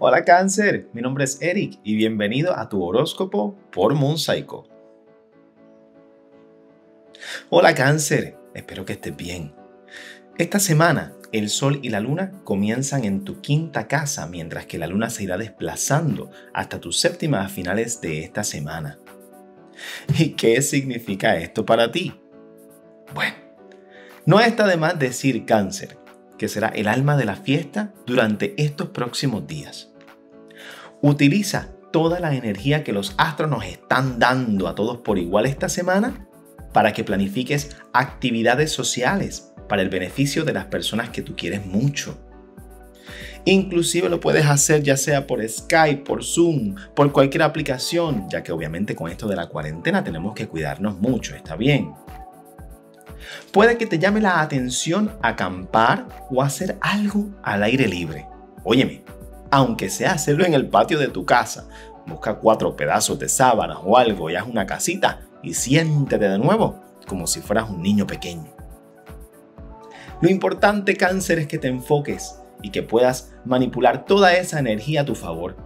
Hola cáncer, mi nombre es Eric y bienvenido a tu horóscopo por Moon Psycho. Hola cáncer, espero que estés bien. Esta semana el Sol y la Luna comienzan en tu quinta casa mientras que la Luna se irá desplazando hasta tu séptima a finales de esta semana. ¿Y qué significa esto para ti? Bueno, no está de más decir cáncer que será el alma de la fiesta durante estos próximos días. Utiliza toda la energía que los astros nos están dando a todos por igual esta semana para que planifiques actividades sociales para el beneficio de las personas que tú quieres mucho. Inclusive lo puedes hacer ya sea por Skype, por Zoom, por cualquier aplicación, ya que obviamente con esto de la cuarentena tenemos que cuidarnos mucho, está bien. Puede que te llame la atención acampar o hacer algo al aire libre. Óyeme, aunque sea hacerlo en el patio de tu casa, busca cuatro pedazos de sábanas o algo y haz una casita y siéntete de nuevo como si fueras un niño pequeño. Lo importante, cáncer, es que te enfoques y que puedas manipular toda esa energía a tu favor.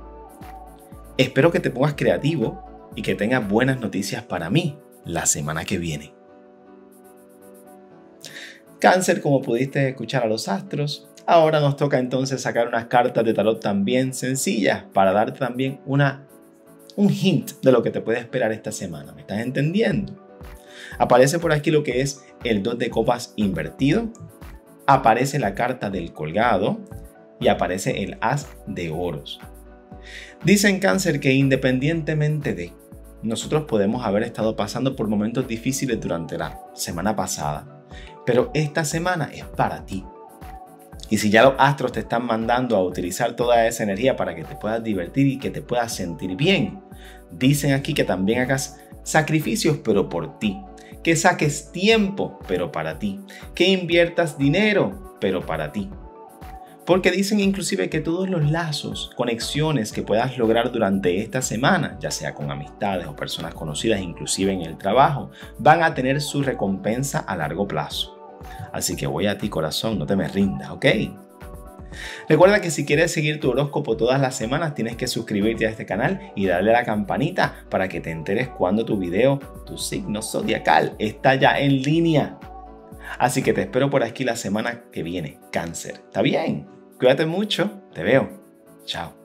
Espero que te pongas creativo y que tengas buenas noticias para mí la semana que viene. Cáncer, como pudiste escuchar a los astros, ahora nos toca entonces sacar unas cartas de tarot también sencillas para darte también una, un hint de lo que te puede esperar esta semana. ¿Me estás entendiendo? Aparece por aquí lo que es el 2 de copas invertido, aparece la carta del colgado y aparece el as de oros. Dicen cáncer que independientemente de nosotros podemos haber estado pasando por momentos difíciles durante la semana pasada, pero esta semana es para ti. Y si ya los astros te están mandando a utilizar toda esa energía para que te puedas divertir y que te puedas sentir bien, dicen aquí que también hagas sacrificios pero por ti, que saques tiempo pero para ti, que inviertas dinero pero para ti. Porque dicen inclusive que todos los lazos, conexiones que puedas lograr durante esta semana, ya sea con amistades o personas conocidas, inclusive en el trabajo, van a tener su recompensa a largo plazo. Así que voy a ti corazón, no te me rindas, ¿ok? Recuerda que si quieres seguir tu horóscopo todas las semanas tienes que suscribirte a este canal y darle a la campanita para que te enteres cuando tu video, tu signo zodiacal, está ya en línea. Así que te espero por aquí la semana que viene, cáncer. ¿Está bien? Cuídate mucho. Te veo. Chao.